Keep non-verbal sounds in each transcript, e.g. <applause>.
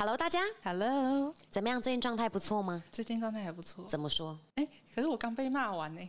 Hello，大家 Hello，怎么样？最近状态不错吗？最近状态还不错。怎么说？哎，可是我刚被骂完呢。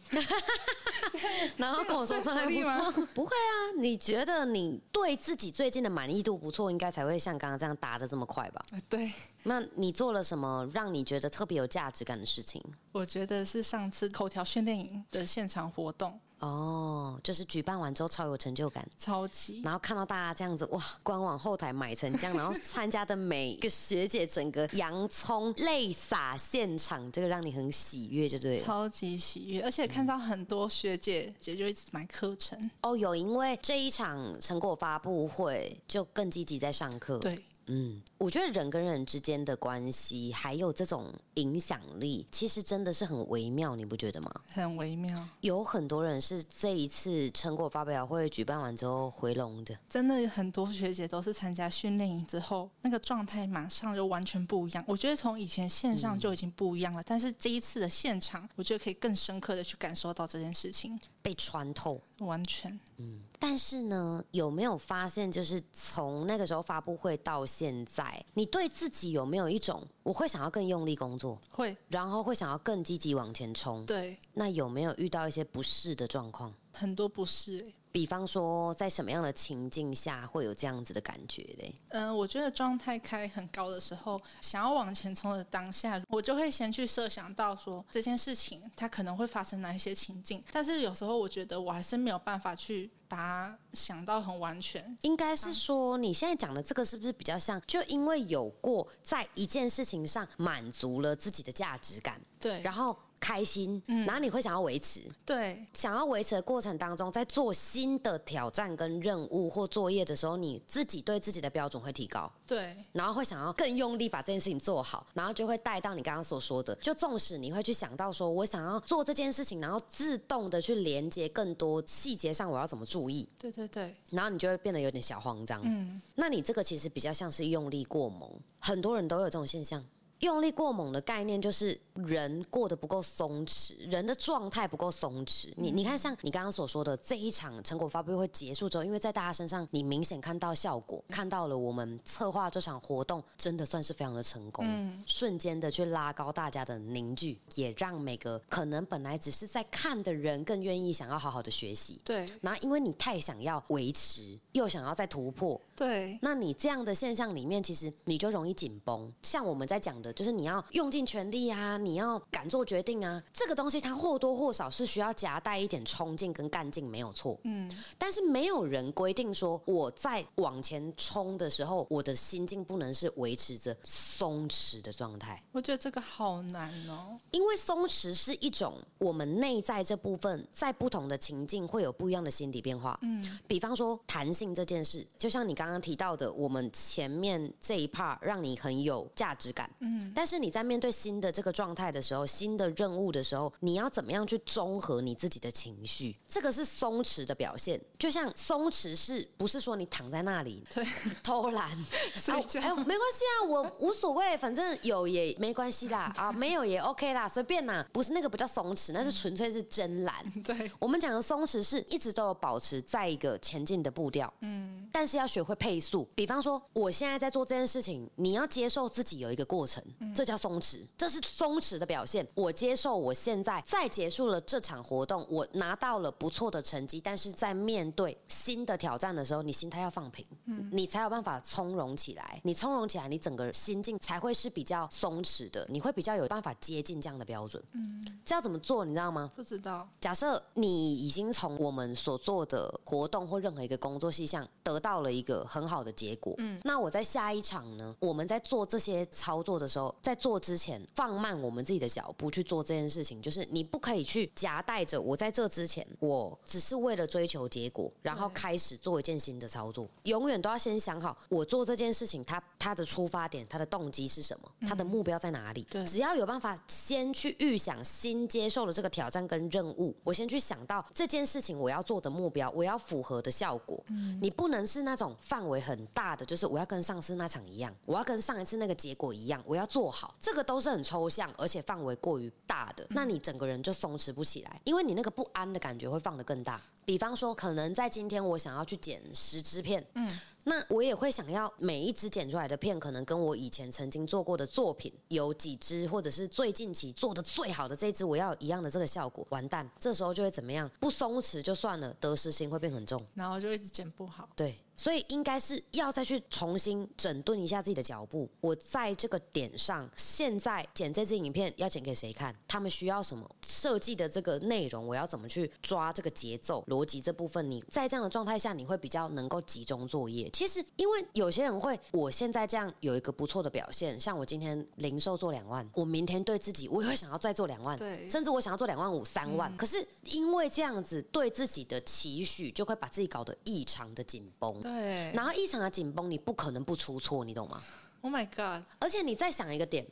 <laughs> 然后跟我说状态不错，<laughs> 不会啊？你觉得你对自己最近的满意度不错，应该才会像刚刚这样答的这么快吧？对。那你做了什么让你觉得特别有价值感的事情？我觉得是上次口条训练营的现场活动。哦，就是举办完之后超有成就感，超级。然后看到大家这样子，哇，官网后台买成这样，然后参加的每一个学姐，整个洋葱泪洒现场，这个让你很喜悦，就对。超级喜悦，而且看到很多学姐姐就一直买课程。哦，有，因为这一场成果发布会就更积极在上课。对。嗯，我觉得人跟人之间的关系，还有这种影响力，其实真的是很微妙，你不觉得吗？很微妙，有很多人是这一次成果发表会举办完之后回笼的。真的，很多学姐都是参加训练营之后，那个状态马上就完全不一样。我觉得从以前线上就已经不一样了，但是这一次的现场，我觉得可以更深刻的去感受到这件事情。被穿透，完全。嗯，但是呢，有没有发现，就是从那个时候发布会到现在，你对自己有没有一种我会想要更用力工作，会，然后会想要更积极往前冲？对。那有没有遇到一些不适的状况？很多不适。比方说，在什么样的情境下会有这样子的感觉嘞？嗯，我觉得状态开很高的时候，想要往前冲的当下，我就会先去设想到说这件事情它可能会发生哪一些情境。但是有时候我觉得我还是没有办法去把它想到很完全。应该是说，你现在讲的这个是不是比较像？就因为有过在一件事情上满足了自己的价值感，对，然后。开心，然后你会想要维持，对，想要维持的过程当中，在做新的挑战跟任务或作业的时候，你自己对自己的标准会提高，对，然后会想要更用力把这件事情做好，然后就会带到你刚刚所说的，就纵使你会去想到说我想要做这件事情，然后自动的去连接更多细节上我要怎么注意，对对对，然后你就会变得有点小慌张，嗯，那你这个其实比较像是用力过猛，很多人都有这种现象。用力过猛的概念就是人过得不够松弛，人的状态不够松弛。你你看，像你刚刚所说的这一场成果发布会结束之后，因为在大家身上，你明显看到效果，看到了我们策划这场活动真的算是非常的成功，瞬间的去拉高大家的凝聚，也让每个可能本来只是在看的人更愿意想要好好的学习。对，然后因为你太想要维持，又想要再突破，对，那你这样的现象里面，其实你就容易紧绷。像我们在讲的。就是你要用尽全力啊，你要敢做决定啊，这个东西它或多或少是需要夹带一点冲劲跟干劲，没有错。嗯，但是没有人规定说我在往前冲的时候，我的心境不能是维持着松弛的状态。我觉得这个好难哦，因为松弛是一种我们内在这部分在不同的情境会有不一样的心理变化。嗯，比方说弹性这件事，就像你刚刚提到的，我们前面这一 part 让你很有价值感。嗯。但是你在面对新的这个状态的时候，新的任务的时候，你要怎么样去中和你自己的情绪？这个是松弛的表现。就像松弛是不是说你躺在那里 <laughs> 对偷懒 <laughs> 睡觉？哎，没关系啊，我无所谓，反正有也没关系啦 <laughs> 啊，没有也 OK 啦，随便啦。不是那个不叫松弛，那是纯粹是真懒。对，我们讲的松弛是一直都有保持在一个前进的步调。嗯，但是要学会配速。比方说，我现在在做这件事情，你要接受自己有一个过程。这叫松弛，这是松弛的表现。我接受，我现在在结束了这场活动，我拿到了不错的成绩。但是在面对新的挑战的时候，你心态要放平，嗯，你才有办法从容起来。你从容起来，你整个心境才会是比较松弛的，你会比较有办法接近这样的标准。嗯，这要怎么做？你知道吗？不知道。假设你已经从我们所做的活动或任何一个工作事项得到了一个很好的结果，嗯，那我在下一场呢？我们在做这些操作的时候。在做之前，放慢我们自己的脚步去做这件事情，就是你不可以去夹带着我在这之前，我只是为了追求结果，然后开始做一件新的操作。永远都要先想好，我做这件事情，它它的出发点，它的动机是什么，它的目标在哪里。对，只要有办法先去预想新接受的这个挑战跟任务，我先去想到这件事情我要做的目标，我要符合的效果。嗯，你不能是那种范围很大的，就是我要跟上次那场一样，我要跟上一次那个结果一样，我要做。好，这个都是很抽象，而且范围过于大的，那你整个人就松弛不起来，因为你那个不安的感觉会放得更大。比方说，可能在今天我想要去剪十支片，嗯，那我也会想要每一支剪出来的片，可能跟我以前曾经做过的作品有几支，或者是最近期做的最好的这支，我要一样的这个效果。完蛋，这时候就会怎么样？不松弛就算了，得失心会变很重。然后就一直剪不好。对，所以应该是要再去重新整顿一下自己的脚步。我在这个点上，现在剪这支影片要剪给谁看？他们需要什么设计的这个内容？我要怎么去抓这个节奏、逻辑这部分？你在这样的状态下，你会比较能够集中作业。其实，因为有些人会，我现在这样有一个不错的表现，像我今天零售做两万，我明天对自己，我也会想要再做两万，对甚至我想要做两万五、三万。可是因为这样子对自己的期许，就会把自己搞得异常的紧绷。对然后异常的紧绷，你不可能不出错，你懂吗？，Oh my god，而且你再想一个点，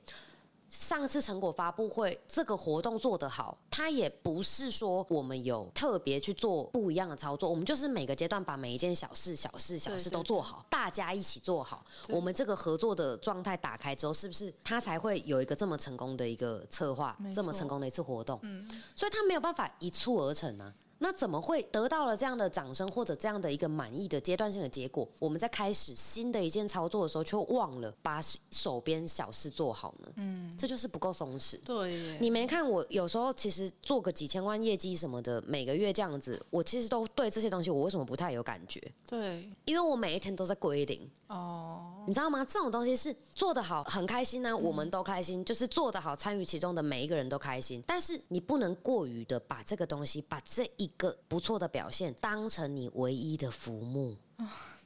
上次成果发布会这个活动做得好，它也不是说我们有特别去做不一样的操作，我们就是每个阶段把每一件小事、小事、小事都做好，大家一起做好，我们这个合作的状态打开之后，是不是它才会有一个这么成功的一个策划没，这么成功的一次活动？嗯，所以它没有办法一蹴而成啊。那怎么会得到了这样的掌声或者这样的一个满意的阶段性的结果？我们在开始新的一件操作的时候，却忘了把手边小事做好呢？嗯，这就是不够松弛。对，你没看我有时候其实做个几千万业绩什么的，每个月这样子，我其实都对这些东西我为什么不太有感觉？对因为我每一天都在归零，哦，你知道吗？这种东西是做得好很开心呢、我们都开心，就是做得好，参与其中的每一个人都开心。但是你不能过于的把这个东西，把这一个不错的表现当成你唯一的浮木。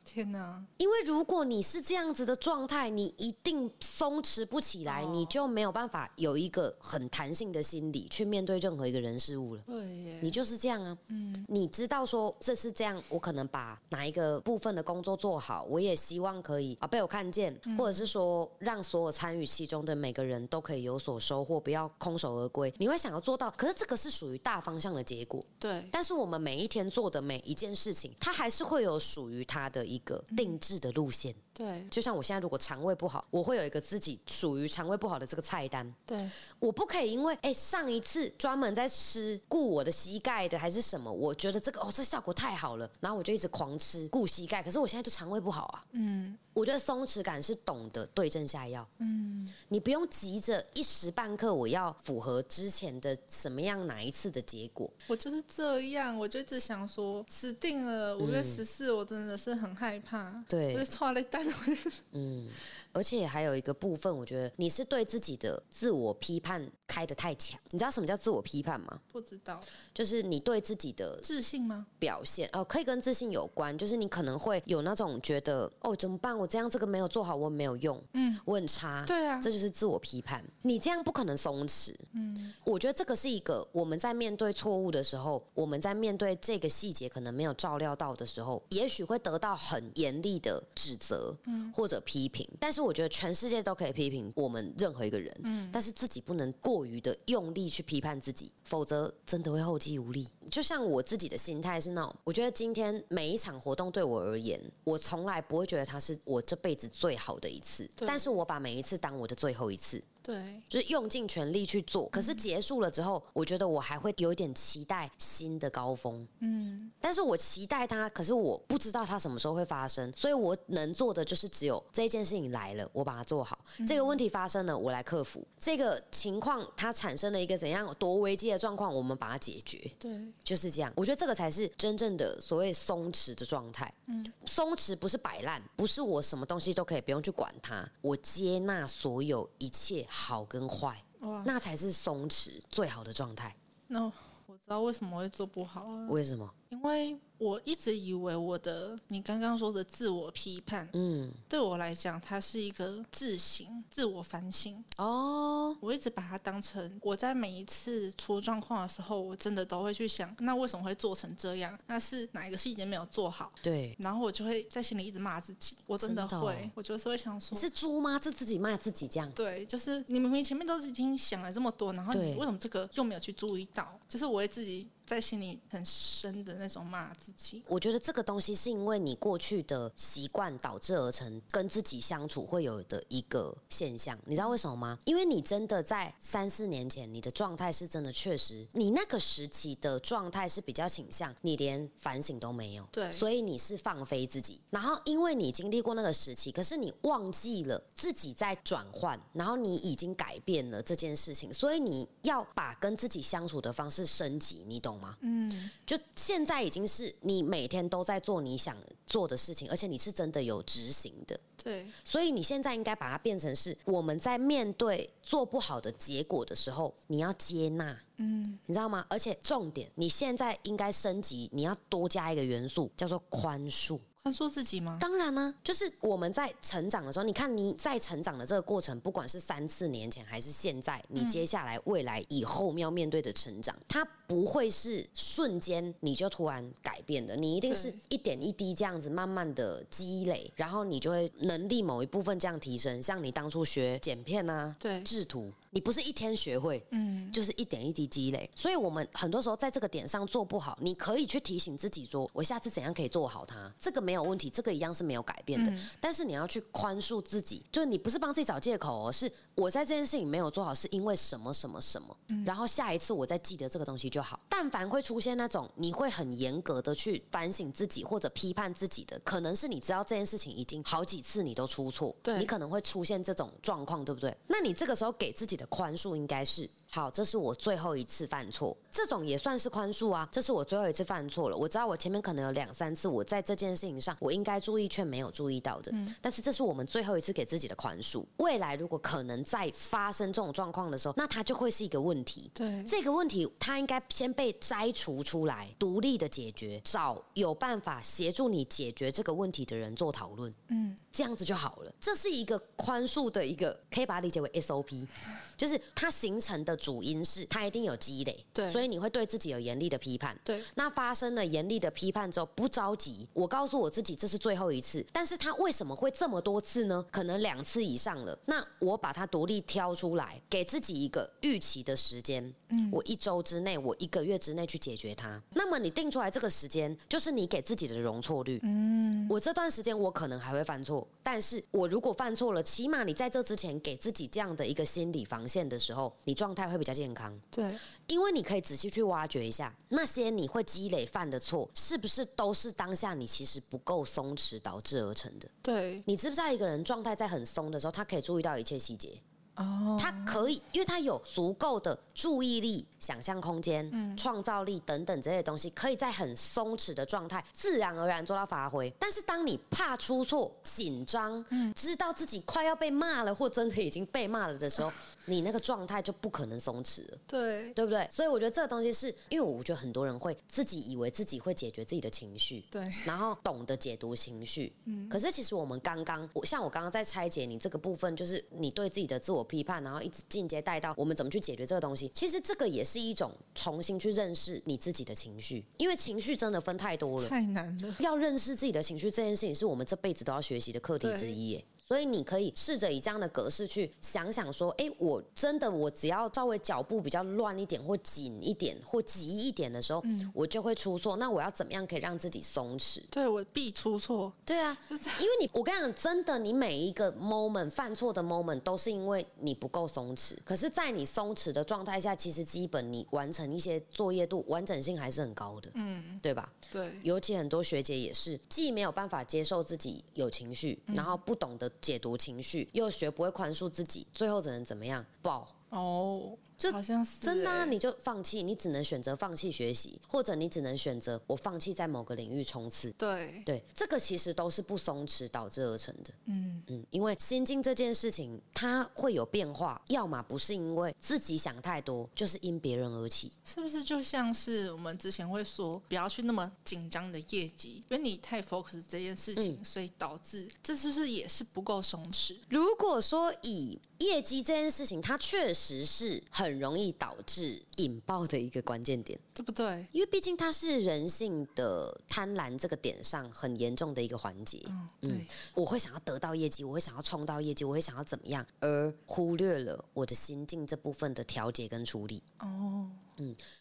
天哪，因为如果你是这样子的状态，你一定松弛不起来，哦。你就没有办法有一个很弹性的心理去面对任何一个人事物了。对耶，你就是这样啊，嗯，你知道说这是这样，我可能把哪一个部分的工作做好，我也希望可以啊被我看见，或者是说让所有参与其中的每个人都可以有所收获，不要空手而归。你会想要做到，可是这个是属于大方向的结果，对。但是我们每一天做的每一件事情，它还是会有属于它的一个定制的路线。对。就像我现在如果肠胃不好，我会有一个自己属于肠胃不好的这个菜单。对。我不可以因为哎、上一次专门在吃顾我的膝盖的还是什么，我觉得这个哦这效果太好了，然后我就一直狂吃顾膝盖，可是我现在就肠胃不好啊。嗯。我觉得松弛感是懂得对症下药，嗯，你不用急着一时半刻我要符合之前的什么样哪一次的结果。我就是这样，我就一直想说，死定了，五月十四，我真的是很害怕，对。我就错了一单，我就 <laughs> 嗯，而且还有一个部分，我觉得你是对自己的自我批判开的太强。你知道什么叫自我批判吗？不知道就是你对自己的自信吗？表现哦，可以跟自信有关，就是你可能会有那种觉得哦怎么办，我这样这个没有做好，我没有用，嗯，我很差，对啊这就是自我批判。你这样不可能松弛，嗯我觉得这个是一个我们在面对错误的时候，我们在面对这个细节可能没有照料到的时候，也许会得到很严厉的指责，嗯或者批评。但是我觉得全世界都可以批评我们任何一个人，但是自己不能过于的用力去批判自己，否则真的会后继无力。就像我自己的心态是那种，我觉得今天每一场活动对我而言，我从来不会觉得它是我这辈子最好的一次，但是我把每一次当我的最后一次。对，就是用尽全力去做，可是结束了之后，我觉得我还会有一点期待新的高峰。嗯。但是我期待它，可是我不知道它什么时候会发生，所以我能做的就是只有这件事情来了，我把它做好；这个问题发生了，我来克服；这个情况它产生了一个怎样多危机的状况，我们把它解决。对，就是这样，我觉得这个才是真正的所谓松弛的状态。嗯，松弛不是摆烂，不是我什么东西都可以不用去管它，我接纳所有一切好跟坏，哇，那才是松弛最好的状态。那我知道为什么会做不好了，为什么？因为我一直以为我的你刚刚说的自我批判，嗯，对我来讲，它是一个自省、自我反省。哦，我一直把它当成我在每一次出状况的时候，我真的都会去想，那为什么会做成这样？那是哪一个细节没有做好？对，然后我就会在心里一直骂自己，我真的真的哦会，我就是会想说你，是猪吗？这自己骂自己这样？对，就是你明明前面都已经想了这么多，然后你为什么这个又没有去注意到？就是我会自己在心里很深的那种骂自己。我觉得这个东西是因为你过去的习惯导致而成，跟自己相处会有的一个现象。你知道为什么吗？因为你真的在三四年前，你的状态是真的确实，你那个时期的状态是比较倾向你连反省都没有，对所以你是放飞自己。然后因为你经历过那个时期，可是你忘记了自己在转换，然后你已经改变了这件事情，所以你要把跟自己相处的方式升级，你懂吗？嗯，就现在已经是你每天都在做你想做的事情，而且你是真的有执行的，对，所以你现在应该把它变成是我们在面对做不好的结果的时候，你要接纳，嗯，你知道吗？而且重点，你现在应该升级，你要多加一个元素，叫做宽恕。宽恕自己吗？当然呢、就是我们在成长的时候，你看你在成长的这个过程，不管是三四年前还是现在，你接下来未来以后要面对的成长，它不会是瞬间你就突然改变的，你一定是一点一滴这样子慢慢的积累，然后你就会能力某一部分这样提升。像你当初学剪片啊、对制图，你不是一天学会，嗯，就是一点一滴积累。所以我们很多时候在这个点上做不好，你可以去提醒自己说，我下次怎样可以做好它，这个没有问题，这个一样是没有改变的。嗯但是你要去宽恕自己，就是你不是帮自己找借口哦，是我在这件事情没有做好，是因为什么什么什么，嗯然后下一次我再记得这个东西就好。但凡会出现那种你会很严格的去反省自己或者批判自己的，可能是你知道这件事情已经好几次你都出错，对你可能会出现这种状况，对不对？那你这个时候给自己的宽恕应该是。好，这是我最后一次犯错，这种也算是宽恕啊。这是我最后一次犯错了，我知道我前面可能有两三次，我在这件事情上我应该注意却没有注意到的，嗯但是这是我们最后一次给自己的宽恕。未来如果可能再发生这种状况的时候，那它就会是一个问题。对，这个问题，它应该先被摘除出来，独立的解决，找有办法协助你解决这个问题的人做讨论。嗯，这样子就好了。这是一个宽恕的一个，可以把它理解为 SOP，<laughs> 就是它形成的主因是它一定有积累，对所以你会对自己有严厉的批判。对，那发生了严厉的批判之后，不着急，我告诉我自己这是最后一次。但是它为什么会这么多次呢？可能两次以上了。那我把它独立挑出来，给自己一个预期的时间。嗯，我一周之内，我一个月之内去解决它。那么你定出来这个时间，就是你给自己的容错率。嗯，我这段时间我可能还会犯错，但是我如果犯错了，起码你在这之前给自己这样的一个心理防线的时候，你状态会比较健康。对，因为你可以仔细去挖掘一下，那些你会积累犯的错，是不是都是当下你其实不够松弛导致而成的？对，你知不知道一个人状态在很松的时候，他可以注意到一切细节，哦，他可以，因为他有足够的注意力、想象空间、嗯。创造力等等这些东西，可以在很松弛的状态，自然而然做到发挥。但是当你怕出错、紧张，嗯。知道自己快要被骂了，或真的已经被骂了的时候，你那个状态就不可能松弛了。对，对不对？所以我觉得这个东西是因为我觉得很多人会自己以为自己会解决自己的情绪，对，<laughs> 然后懂得解读情绪。嗯可是其实我们刚刚，我像我刚刚在拆解你这个部分，就是你对自己的自我批判，然后一直进阶带到我们怎么去解决这个东西。其实这个也是一种重新去认识你自己的情绪，因为情绪真的分太多了。太难了。要认识自己的情绪这件事情，是我们这辈子都要学习的课题之一耶。所以你可以试着以这样的格式去想想说，哎，我真的我只要稍微脚步比较乱一点，或紧一点，或急一点的时候，我就会出错。那我要怎么样可以让自己松弛？对我必出错，对啊，<laughs> 因为你，我跟你讲，真的，你每一个 moment 犯错的 moment 都是因为你不够松弛。可是，在你松弛的状态下，其实基本你完成一些作业度完整性还是很高的，嗯，对吧？对，尤其很多学姐也是，既没有办法接受自己有情绪，然后不懂得解读情绪，又学不会宽恕自己，最后只能怎么样？爆。哦，这好像是真的你就放弃，你只能选择放弃学习，或者你只能选择我放弃在某个领域冲刺。对，对，这个其实都是不松弛导致而成的。嗯，嗯，因为心境这件事情，它会有变化，要么不是因为自己想太多，就是因别人而起。是不是就像是我们之前会说，不要去那么紧张的业绩，因为你太 focus 这件事情，所以导致这是不是也是不够松弛？如果说以业绩这件事情，它确实是很容易导致引爆的一个关键点，对不对？因为毕竟它是人性的贪婪这个点上很严重的一个环节。嗯，对，我会想要得到业绩，我会想要冲到业绩，我会想要怎么样，而忽略了我的心境这部分的调节跟处理。哦，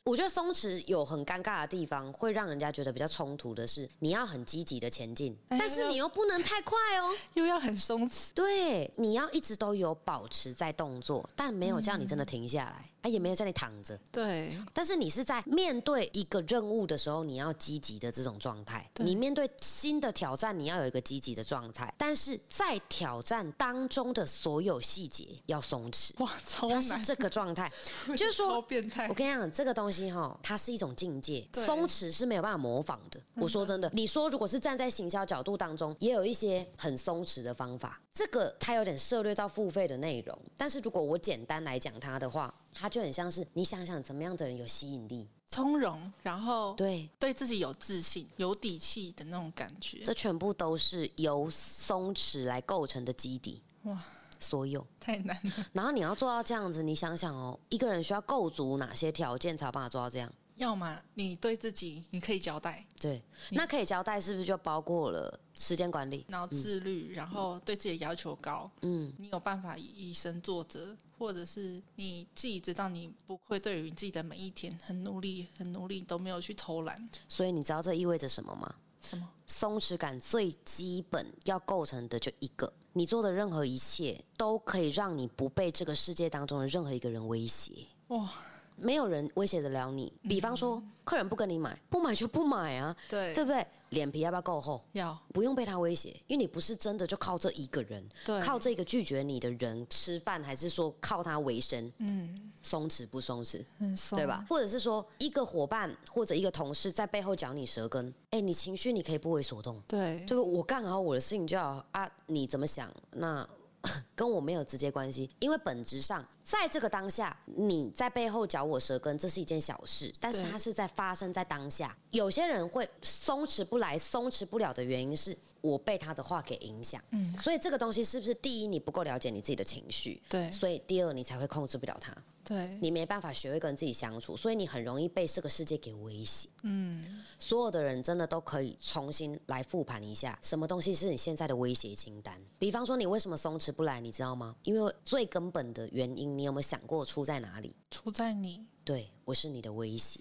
我觉得松弛有很尴尬的地方，会让人家觉得比较冲突的是，你要很积极的前进，哎但是你又不能太快哦。<laughs> 又要很松弛，对，你要一直都有保持在动作，但没有叫你真的停下来，啊，也没有叫你躺着。对，但是你是在面对一个任务的时候，你要积极的这种状态；你面对新的挑战，你要有一个积极的状态。但是在挑战当中的所有细节要松弛，哇，超难，它是这个状态。<laughs> 就是说超变态我，跟你讲，这个东西哈，它是一种境界，对松弛是没有办法模仿的。我说真的，你说如果是站在行销角度当中，也有一些很松弛的方法，这个它有点涉略到付费的内容。但是如果我简单来讲它的话，它就很像是你想想怎么样的人有吸引力，从容，然后对，对自己有自信、有底气的那种感觉。这全部都是由松弛来构成的基底。哇，所有，太难了，然后你要做到这样子，你想想哦，一个人需要构筑哪些条件才有办法做到这样？要么你对自己你可以交代，对，那可以交代是不是就包括了时间管理？然后自律，然后对自己的要求高，嗯，你有办法以以身作则，或者是你自己知道你不愧对于你自己的每一天很努力、很努力都没有去偷懒，所以你知道这意味着什么吗？什么？松弛感最基本要构成的就一个，你做的任何一切都可以让你不被这个世界当中的任何一个人威胁。哇，没有人威胁得了你。比方说，客人不跟你买，不买就不买啊，对对不对？脸皮要不要够厚？要不用被他威胁，因为你不是真的就靠这一个人，对靠这个拒绝你的人吃饭，还是说靠他为生？嗯，松弛不松弛，很松，对吧？？或者是说，一个伙伴或者一个同事在背后嚼你舌根，哎，你情绪你可以不为所动，对，对不？我干好我的事情就好啊，你怎么想？那 <coughs> 跟我没有直接关系，因为本质上，在这个当下，你在背后嚼我舌根，这是一件小事，但是它是在发生在当下。有些人会松弛不来、松弛不了的原因是。我被他的话给影响，嗯所以这个东西是不是第一你不够了解你自己的情绪，对所以第二你才会控制不了它，对，你没办法学会跟自己相处，所以你很容易被这个世界给威胁。嗯，所有的人真的都可以重新来复盘一下，什么东西是你现在的威胁清单？比方说，你为什么松弛不来，你知道吗？因为最根本的原因，你有没有想过出在哪里？出在你，对我是你的威胁，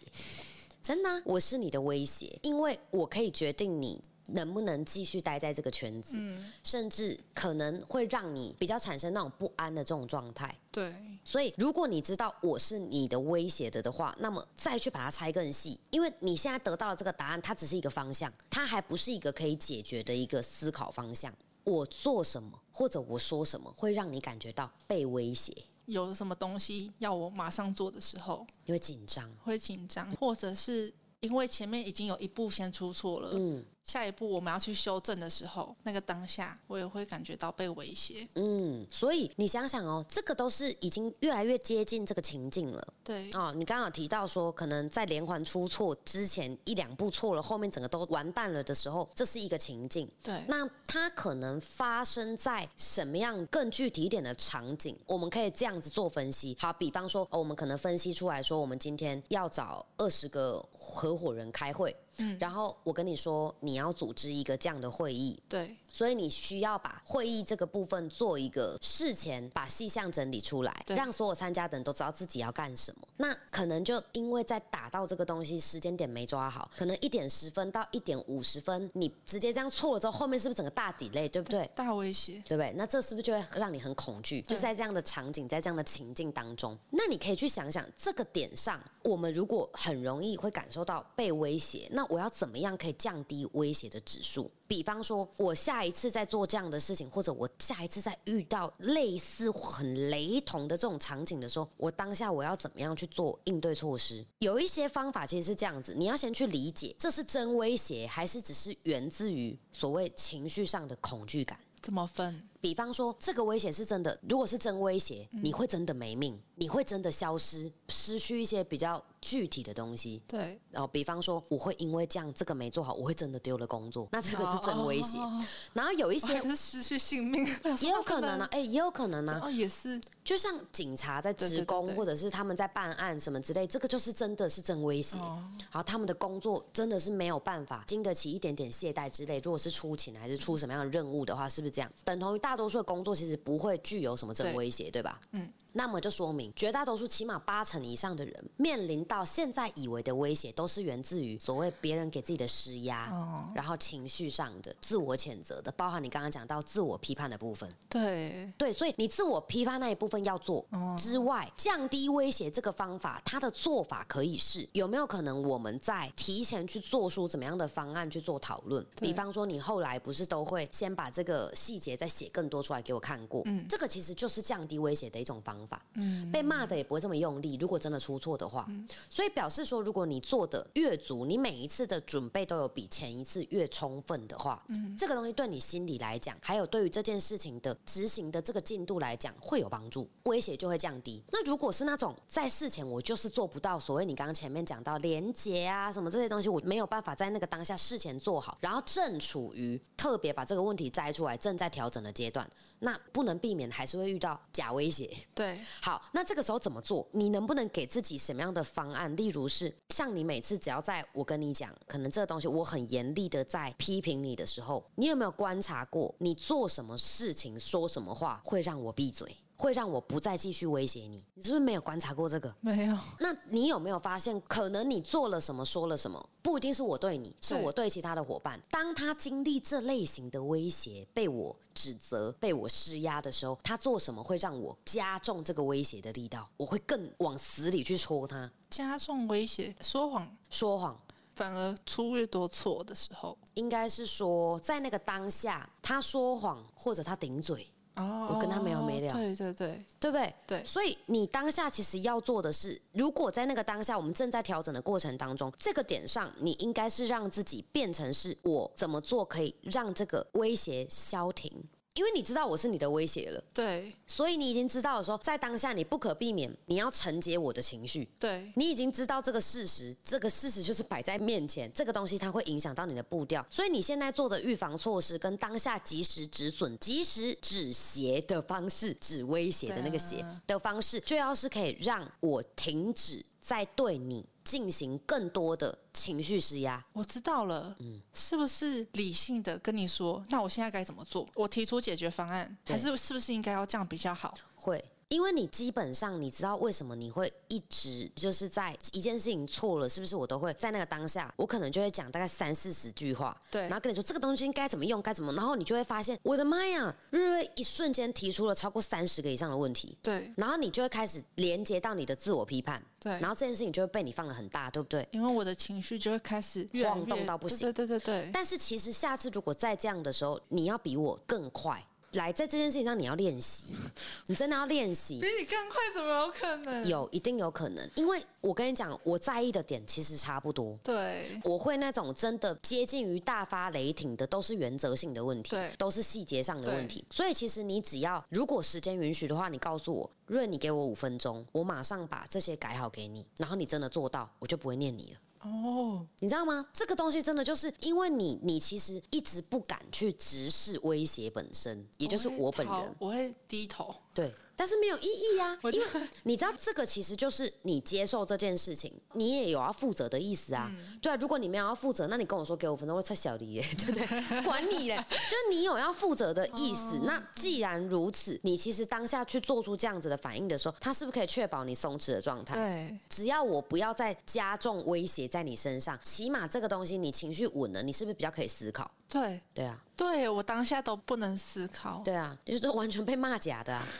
真的啊、我是你的威胁，因为我可以决定你能不能继续待在这个圈子，嗯，甚至可能会让你比较产生那种不安的这种状态。对，所以，如果你知道我是你的威胁的的话，那么再去把它拆更细，因为你现在得到的这个答案，它只是一个方向，它还不是一个可以解决的一个思考方向。我做什么或者我说什么，会让你感觉到被威胁，有什么东西要我马上做的时候，你会紧张。会紧张，或者是因为前面已经有一步先出错了，嗯下一步我们要去修正的时候，那个当下我也会感觉到被威胁。嗯，所以你想想哦，这个都是已经越来越接近这个情境了。对，哦，你刚好提到说，可能在连环出错之前一两步错了，后面整个都完蛋了的时候，这是一个情境。对，那它可能发生在什么样更具体一点的场景？我们可以这样子做分析。好，比方说，哦我们可能分析出来说，我们今天要找二十个合伙人开会，嗯。然后我跟你说，你要组织一个这样的会议，对，所以你需要把会议这个部分做一个事前把细项整理出来，让所有参加的人都知道自己要干什么。那可能就因为在打到这个东西时间点没抓好，可能一点十分到一点五十分，你直接这样错了之后，后面是不是整个大底类，对不对？大威胁。对不对？那这是不是就会让你很恐惧？就在这样的场景，在这样的情境当中，那你可以去想想，这个点上，我们如果很容易会感受到被威胁，那我要怎么样可以降低威胁的指数？比方说，我下一次在做这样的事情，或者我下一次在遇到类似很雷同的这种场景的时候，我当下我要怎么样去做应对措施？有一些方法其实是这样子，你要先去理解这是真威胁，还是只是源自于所谓情绪上的恐惧感。怎么分？比方说，这个威胁是真的，如果是真威胁，你会真的没命，你会真的消失，失去一些比较具体的东西。对，然后，比方说，我会因为这样这个没做好，我会真的丢了工作，那这个是真威胁。哦 <laughs> 然后有一些还是失去性命，也有可能啊，哎、也有可能啊，哦，也是，就像警察在职工，对或者是他们在办案什么之类，这个就是真的是真威胁。哦，好，他们的工作真的是没有办法经得起一点点懈怠之类。如果是出勤还是出什么样的任务的话，是不是这样？等同于大多数的工作其实不会具有什么真威胁，对吧？嗯。那么就说明绝大多数起码八成以上的人面临到现在以为的威胁，都是源自于所谓别人给自己的施压，然后情绪上的自我谴责的，包含你刚刚讲到自我批判的部分。对对，所以你自我批判那一部分要做之外，降低威胁这个方法，它的做法可以是有没有可能我们在提前去做出怎么样的方案去做讨论？比方说你后来不是都会先把这个细节再写更多出来给我看过？嗯，这个其实就是降低威胁的一种方法。嗯，被骂的也不会这么用力。如果真的出错的话，所以表示说，如果你做的越足，你每一次的准备都有比前一次越充分的话，嗯，这个东西对你心理来讲，还有对于这件事情的执行的这个进度来讲，会有帮助，威胁就会降低。那如果是那种在事前我就是做不到，所谓你刚刚前面讲到连接啊什么这些东西，我没有办法在那个当下事前做好，然后正处于特别把这个问题摘出来，正在调整的阶段。那不能避免，还是会遇到假威胁。对，好，那这个时候怎么做？你能不能给自己什么样的方案？例如是，像你每次只要在我跟你讲，可能这个东西我很严厉的在批评你的时候，你有没有观察过，你做什么事情、说什么话会让我闭嘴？会让我不再继续威胁你，你是不是没有观察过这个？没有。那你有没有发现，可能你做了什么，说了什么，不一定是我对你，是我对其他的伙伴。当他经历这类型的威胁，被我指责、被我施压的时候，他做什么会让我加重这个威胁的力道？我会更往死里去戳他。加重威胁，说谎，说谎，反而出越多错的时候，应该是说在那个当下，他说谎或者他顶嘴。哦，我跟他没完没了，对对对，对不对？对，所以你当下其实要做的是，如果在那个当下我们正在调整的过程当中，这个点上，你应该是让自己变成是我怎么做可以让这个威胁消停。因为你知道我是你的威胁了，对，所以你已经知道的时候，在当下你不可避免，你要承接我的情绪，对，你已经知道这个事实，这个事实就是摆在面前，这个东西它会影响到你的步调，所以你现在做的预防措施跟当下及时止损、及时止邪的方式，止威胁的那个邪的方式，就要是可以让我停止在对你。进行更多的情绪施压，我知道了，嗯，是不是理性的跟你说？那我现在该怎么做？我提出解决方案，还是是不是应该要这样比较好？会。因为你基本上你知道为什么你会一直就是在一件事情错了，是不是我都会在那个当下，我可能就会讲大概三四十句话，对，然后跟你说这个东西该怎么用，该怎么，然后你就会发现，我的妈呀，瑞瑞一瞬间提出了超过三十个以上的问题，对，然后你就会开始连接到你的自我批判，对，然后这件事情就会被你放的很大，对不对？因为我的情绪就会开始晃动到不行，对对对对。但是其实下次如果再这样的时候，你要比我更快。来，在这件事情上你要练习，<laughs> 你真的要练习。比你更快怎么有可能？有，一定有可能。因为我跟你讲，我在意的点其实差不多。对，我会那种真的接近于大发雷霆的，都是原则性的问题，对，都是细节上的问题。所以其实你只要，如果时间允许的话，你告诉我，润，你给我五分钟，我马上把这些改好给你，然后你真的做到，我就不会念你了。哦，你知道吗？这个东西真的就是因为你，你其实一直不敢去直视威胁本身，也就是我本人，我会低头。对。但是没有意义呀，因为 <laughs> 你知道这个其实就是你接受这件事情，你也有要负责的意思啊。对啊，如果你没有要负责，那你跟我说给我分钟，我才小黎耶，<laughs> 对不对？管你嘞，就是你有要负责的意思。那既然如此，你其实当下去做出这样子的反应的时候，他是不是可以确保你松弛的状态？对，只要我不要再加重威胁在你身上，起码这个东西你情绪稳了，你是不是比较可以思考？对，对啊，对我当下都不能思考。对啊，就是完全被骂假的。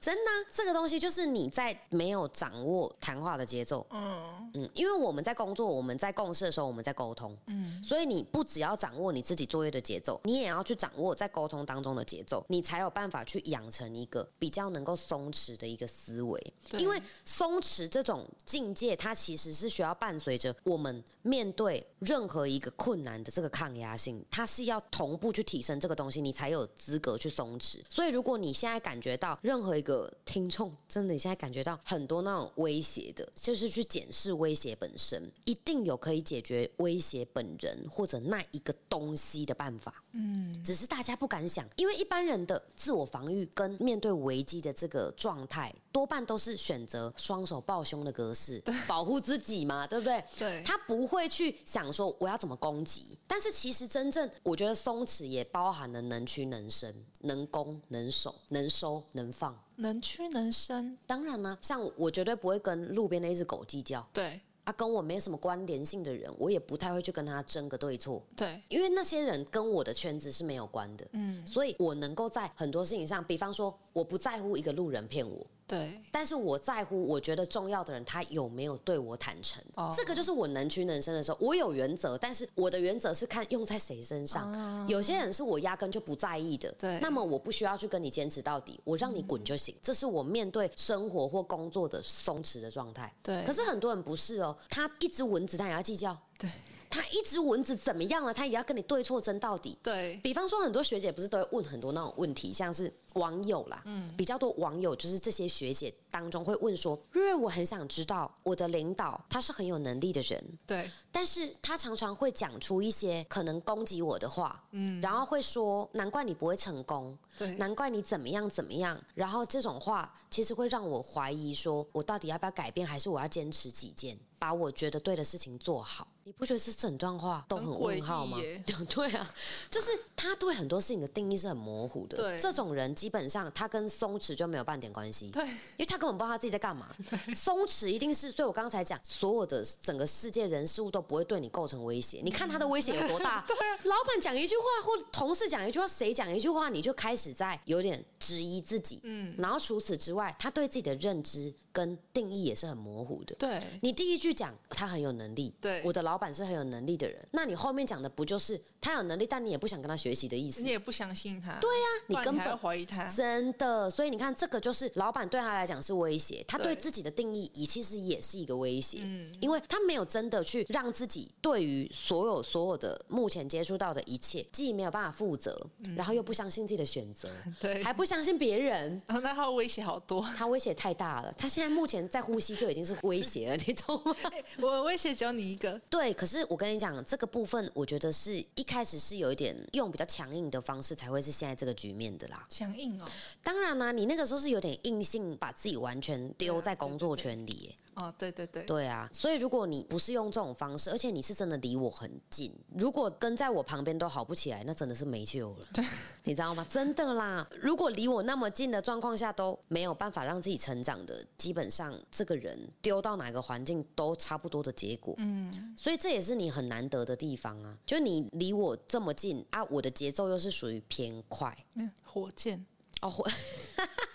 真的，这个东西就是你在没有掌握谈话的节奏。嗯嗯，因为我们在工作，我们在共事的时候，我们在沟通。嗯，所以你不只要掌握你自己作业的节奏，你也要去掌握在沟通当中的节奏，你才有办法去养成一个比较能够松弛的一个思维。因为松弛这种境界，它其实是需要伴随着我们面对任何一个困难的这个抗压性，它是要同步去提升这个东西，你才有资格去松弛。所以，如果你现在感觉到任何一个个听众真的，你现在感觉到很多那种威胁的，就是去检视威胁本身，一定有可以解决威胁本人或者那一个东西的办法。嗯，只是大家不敢想，因为一般人的自我防御跟面对危机的这个状态，多半都是选择双手抱胸的格式，<laughs> 保护自己嘛，对不对？对，他不会去想说我要怎么攻击。但是其实真正，我觉得松弛也包含了能屈能伸、能攻能守、能收能放。能屈能伸，当然呢，像我我绝对不会跟路边的一只狗计较。对。啊，跟我没什么关联性的人，我也不太会去跟他争个对错，对，因为那些人跟我的圈子是没有关的。嗯，所以我能够在很多事情上，比方说，我不在乎一个路人骗我，对，但是我在乎我觉得重要的人他有没有对我坦诚。哦这个就是我能屈能伸的时候，我有原则，但是我的原则是看用在谁身上。有些人是我压根就不在意的，哦对那么我不需要去跟你坚持到底，我让你滚就行。这是我面对生活或工作的松弛的状态。对可是很多人不是哦，他一只蚊子他也要计较，对，他一只蚊子怎么样了，他也要跟你对错争到底。对，比方说，很多学姐不是都会问很多那种问题，像是网友啦，嗯。比较多网友就是这些学姐当中会问说，瑞瑞，我很想知道我的领导他是很有能力的人，对，但是他常常会讲出一些可能攻击我的话，嗯，然后会说，难怪你不会成功，对。难怪你怎么样怎么样，然后这种话其实会让我怀疑，说我到底要不要改变，还是我要坚持己见，把我觉得对的事情做好。你不觉得这整段话都很很问号吗？<laughs> 对啊，就是他对很多事情的定义是很模糊的。对这种人基本上他跟松弛就没有半点关系。对，因为他根本不知道他自己在干嘛。松弛一定是，所以我刚才讲，所有的整个世界人事物都不会对你构成威胁。你看他的威胁有多大？<laughs> 对啊，老板讲一句话，或同事讲一句话，谁讲一句话，你就开始在有点质疑自己。嗯，然后除此之外，他对自己的认知跟定义也是很模糊的。对，你第一句讲他很有能力，对我的老板是很有能力的人，那你后面讲的不就是他有能力，但你也不想跟他学习的意思你？也不相信他，对呀、你根本怀疑他，真的，所以你看，这个就是老板对他来讲是威胁，他对对自己的定义也其实也是一个威胁，嗯因为他没有真的去让自己对于所有所有的目前接触到的一切，既没有办法负责，然后又不相信自己的选择，<laughs> 还不相信别人。那他威胁好多，他威胁太大了，他现在目前在呼吸就已经是威胁了，<laughs> 你懂吗？<laughs> 我威胁只有你一个，对，可是我跟你讲，这个部分我觉得是一开始是有一点用比较强硬的方式才会是现在这个局面的啦。强硬哦，当然啦、你那个时候是有点硬性把自己完全丢在工作圈里耶。哦，对对对，对啊，所以如果你不是用这种方式，而且你是真的离我很近，如果跟在我旁边都好不起来，那真的是没救了。对，你知道吗？真的啦，如果离我那么近的状况下都没有办法让自己成长的，基本上这个人丢到哪个环境都差不多的结果。嗯，所以这也是你很难得的地方啊，就你离我这么近啊，我的节奏又是属于偏快嗯火箭哦，或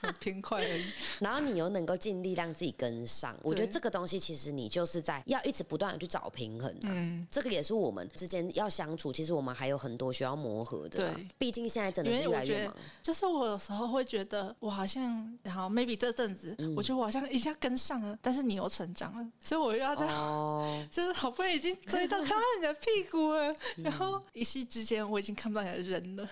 很偏快而已，<laughs> 然后你又能够尽力让自己跟上，我觉得这个东西其实你就是在要一直不断的去找平衡、啊。嗯，这个也是我们之间要相处，其实我们还有很多需要磨合的、啊。对，毕竟现在真的是越来越忙。就是我有时候会觉得我好像，然后 maybe 这阵子，嗯我觉得我好像一下跟上了，但是你又成长了，所以我又要在。哦，<laughs> 就是好不容易已经追到 <laughs> 看到你的屁股了，嗯然后一夕之间我已经看不到你的人了。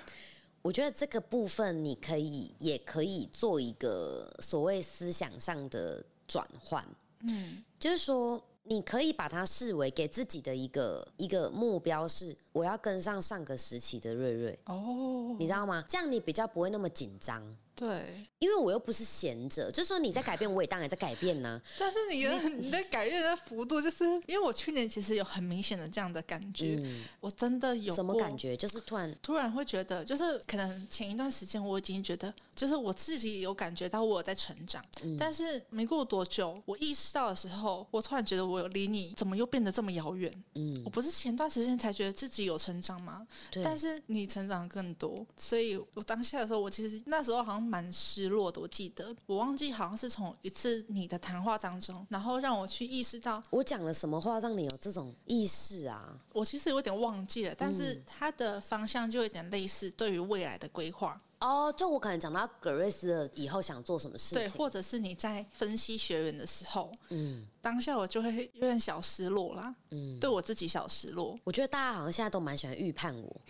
我觉得这个部分你可以也可以做一个所谓思想上的转换，嗯，就是说。你可以把它视为给自己的一个一个目标，是我要跟上上个时期的瑞瑞，哦，你知道吗？这样你比较不会那么紧张，对，因为我又不是闲着，就是说你在改变，我也当然在改变呢、<laughs> 但是你的你的改变的幅度，就是因为我去年其实有很明显的这样的感觉，嗯，我真的有什么感觉？就是突然突然会觉得，就是可能前一段时间我已经觉得，就是我自己有感觉到我有在成长，嗯但是没过多久，我意识到的时候，我突然觉得我有离你怎么又变得这么遥远？嗯我，不是前段时间才觉得自己有成长吗？对，但是你成长更多，所以我当下的时候，我其实那时候好像蛮失落的。我记得我忘记好像是从一次你的谈话当中，然后让我去意识到，我讲了什么话让你有这种意识啊？我其实有点忘记了，但嗯是它的方向就有点类似对于未来的规划。哦，就我可能讲到格瑞斯的以后想做什么事情对，或者是你在分析学员的时候，嗯当下我就会有点小失落啦，嗯，对我自己小失落。我觉得大家好像现在都蛮喜欢预判我，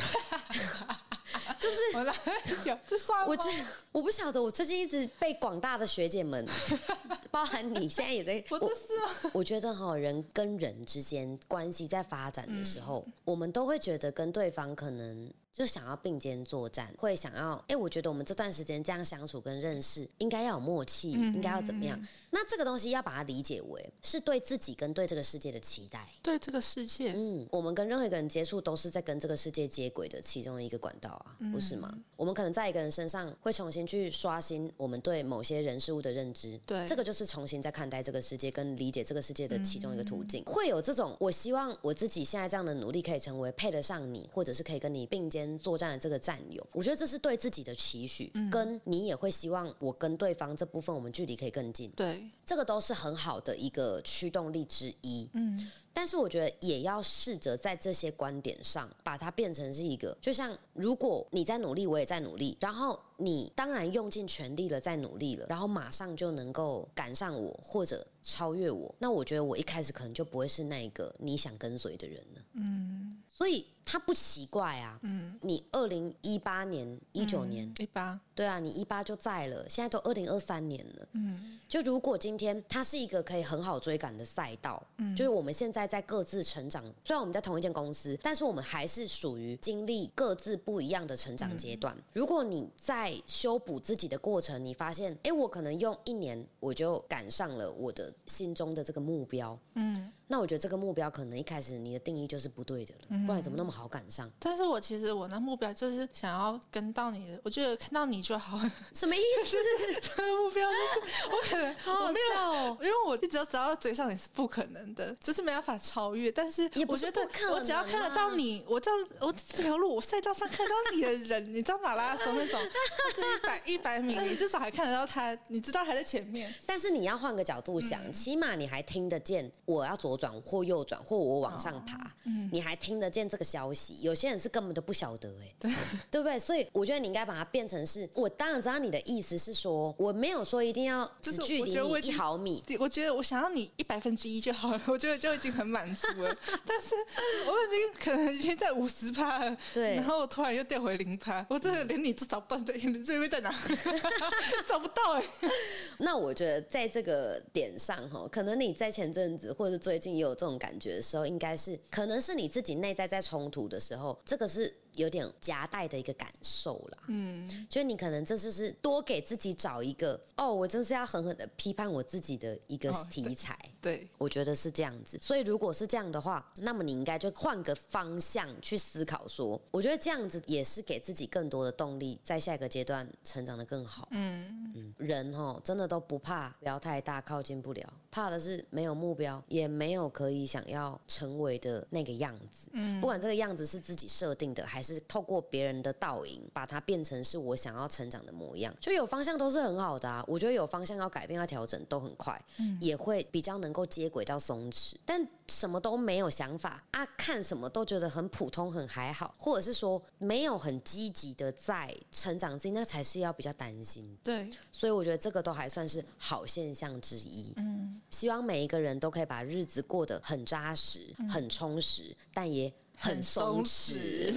就是我哪有这算吗？我觉得我不晓得，我最近一直被广大的学姐们，<laughs> 包含你现在也在，<laughs> 我这是啊我觉得哈，人跟人之间关系在发展的时候，我们都会觉得跟对方可能就想要并肩作战，会想要，哎，我觉得我们这段时间这样相处跟认识，应该要有默契，应该要怎么样？那这个东西要把它理解为是对自己跟对这个世界的期待，对这个世界，嗯，我们跟任何一个人接触，都是在跟这个世界接轨的其中一个管道啊，不是吗？我们可能在一个人身上会重新去刷新我们对某些人事物的认知，对，这个就是重新在看待这个世界跟理解这个世界的其中一个途径。会有这种，我希望我自己现在这样的努力可以成为配得上你，或者是可以跟你并肩作战的这个战友。我觉得这是对自己的期许，跟你也会希望我跟对方这部分我们距离可以更近。对，这个都是。很好的一个驱动力之一，嗯，但是我觉得也要试着在这些观点上把它变成是一个，就像如果你在努力，我也在努力，然后你当然用尽全力了，在努力了，然后马上就能够赶上我或者超越我，那我觉得我一开始可能就不会是那个你想跟随的人了，嗯，所以。他不奇怪啊，嗯，你二零一八年、一九年、一八，对啊，你一八就在了，现在都二零二三年了，嗯，就如果今天它是一个可以很好追赶的赛道，嗯，就是我们现在在各自成长，虽然我们在同一间公司，但是我们还是属于经历各自不一样的成长阶段。如果你在修补自己的过程，你发现，哎，我可能用一年我就赶上了我的心中的这个目标，嗯。那我觉得这个目标可能一开始你的定义就是不对的了，不然怎么那么好赶上？但是我其实我的目标就是想要跟到你的，我觉得看到你就好。<laughs> 什么意思？这个目标就是 <laughs> 我可能我没有，因为我一直只要追上你是不可能的，就是没办法超越。但是我觉得我只要看得到你，我知道我这条路我赛道上看到你的人，你知道马拉松那种，<laughs> 这一百一百米，你至少还看得到他，你知道还在前面。但是你要换个角度想，起码你还听得见我要左。转或右转，或我往上爬，你还听得见这个消息？有些人是根本都不晓得，哎，对对不对？所以我觉得你应该把它变成是，我当然知道你的意思是说，我没有说一定要只距离你一毫米。我觉得我想要你一百分之一就好了，<laughs> 我觉得就已经很满足了。<laughs> 但是我已经可能已经在五十趴了，对，然后我突然又掉回零趴，我真的连你都找不到的，你这边在哪？<laughs> 找不到哎。那我觉得在这个点上哈，可能你在前阵子或者最近。也有这种感觉的时候，应该是可能是你自己内在在冲土的时候，这个是。有点夹带的一个感受啦，嗯，就你可能这就是多给自己找一个哦，我真是要狠狠的批判我自己的一个题材，对，我觉得是这样子。所以如果是这样的话，那么你应该就换个方向去思考，说我觉得这样子也是给自己更多的动力，在下一个阶段成长的更好。嗯嗯，人哦，真的都不怕不要太大，靠近不了，怕的是没有目标，也没有可以想要成为的那个样子。嗯，不管这个样子是自己设定的还。是透过别人的倒影，把它变成是我想要成长的模样，就有方向都是很好的啊。我觉得有方向要改变要调整都很快，嗯，也会比较能够接轨到松弛。但什么都没有想法啊，看什么都觉得很普通很还好，或者是说没有很积极的在成长自己，那才是要比较担心。对，所以我觉得这个都还算是好现象之一。嗯，希望每一个人都可以把日子过得很扎实、很充实，但也。很松弛，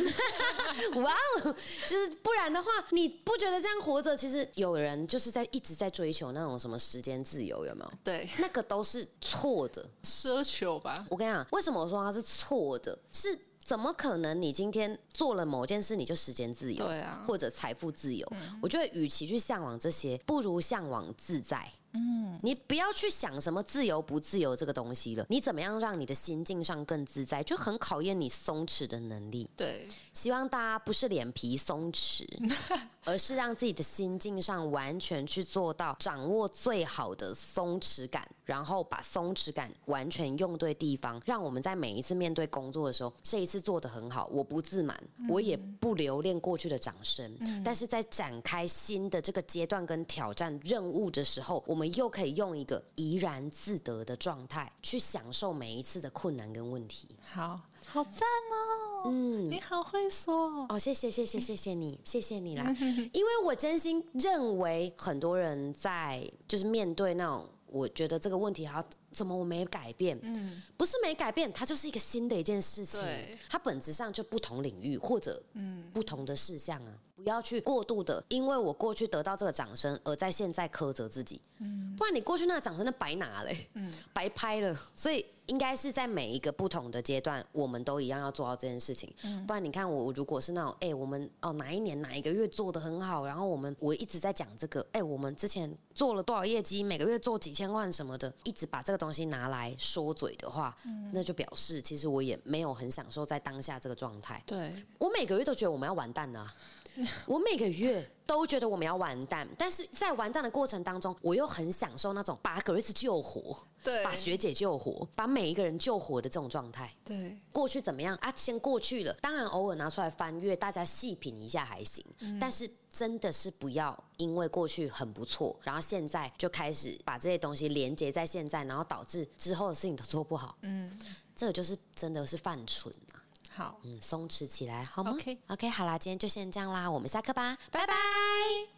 <laughs> 哇哦！就是不然的话，你不觉得这样活着？其实有人就是在一直在追求那种什么时间自由，有没有？对，那个都是错的，奢求吧。我跟你讲，为什么我说它是错的？是怎么可能？你今天做了某件事，你就时间自由，对啊，或者财富自由？我觉得，与其去向往这些，不如向往自在。嗯，你不要去想什么自由不自由这个东西了。你怎么样让你的心境上更自在，就很考验你松弛的能力。对，希望大家不是脸皮松弛，<laughs> 而是让自己的心境上完全去做到掌握最好的松弛感，然后把松弛感完全用对地方，让我们在每一次面对工作的时候，这一次做的很好，我不自满，我也不留恋过去的掌声。但是在展开新的这个阶段跟挑战任务的时候，我们又可以用一个怡然自得的状态去享受每一次的困难跟问题。好好赞哦！嗯，你好会说哦，谢谢谢谢谢谢你，谢谢你啦！<laughs> 因为我真心认为很多人在就是面对那种，我觉得这个问题还要怎么我没改变？嗯，不是没改变，它就是一个新的一件事情，它本质上就不同领域或者嗯不同的事项啊。不要去过度的，因为我过去得到这个掌声，而在现在苛责自己。嗯，不然你过去那个掌声那白拿了，嗯，白拍了。所以应该是在每一个不同的阶段，我们都一样要做到这件事情。不然你看我如果是那种，哎、我们哦哪一年哪一个月做的很好，然后我们我一直在讲这个，哎、我们之前做了多少业绩，每个月做几千万什么的，一直把这个东西拿来说嘴的话，那就表示其实我也没有很享受在当下这个状态。对，我每个月都觉得我们要完蛋了啊、<laughs> 我每个月都觉得我们要完蛋，但是在完蛋的过程当中，我又很享受那种把 Grace 救活，对把学姐救活，把每一个人救活的这种状态。对，过去怎么样啊？先过去了，当然偶尔拿出来翻阅，大家细品一下还行。但是真的是不要因为过去很不错，然后现在就开始把这些东西连接在现在，然后导致之后的事情都做不好。嗯，这个就是真的是犯蠢啊！好。嗯，松弛起来好吗 OK OK，好啦，今天就先这样啦，我们下课吧，拜拜。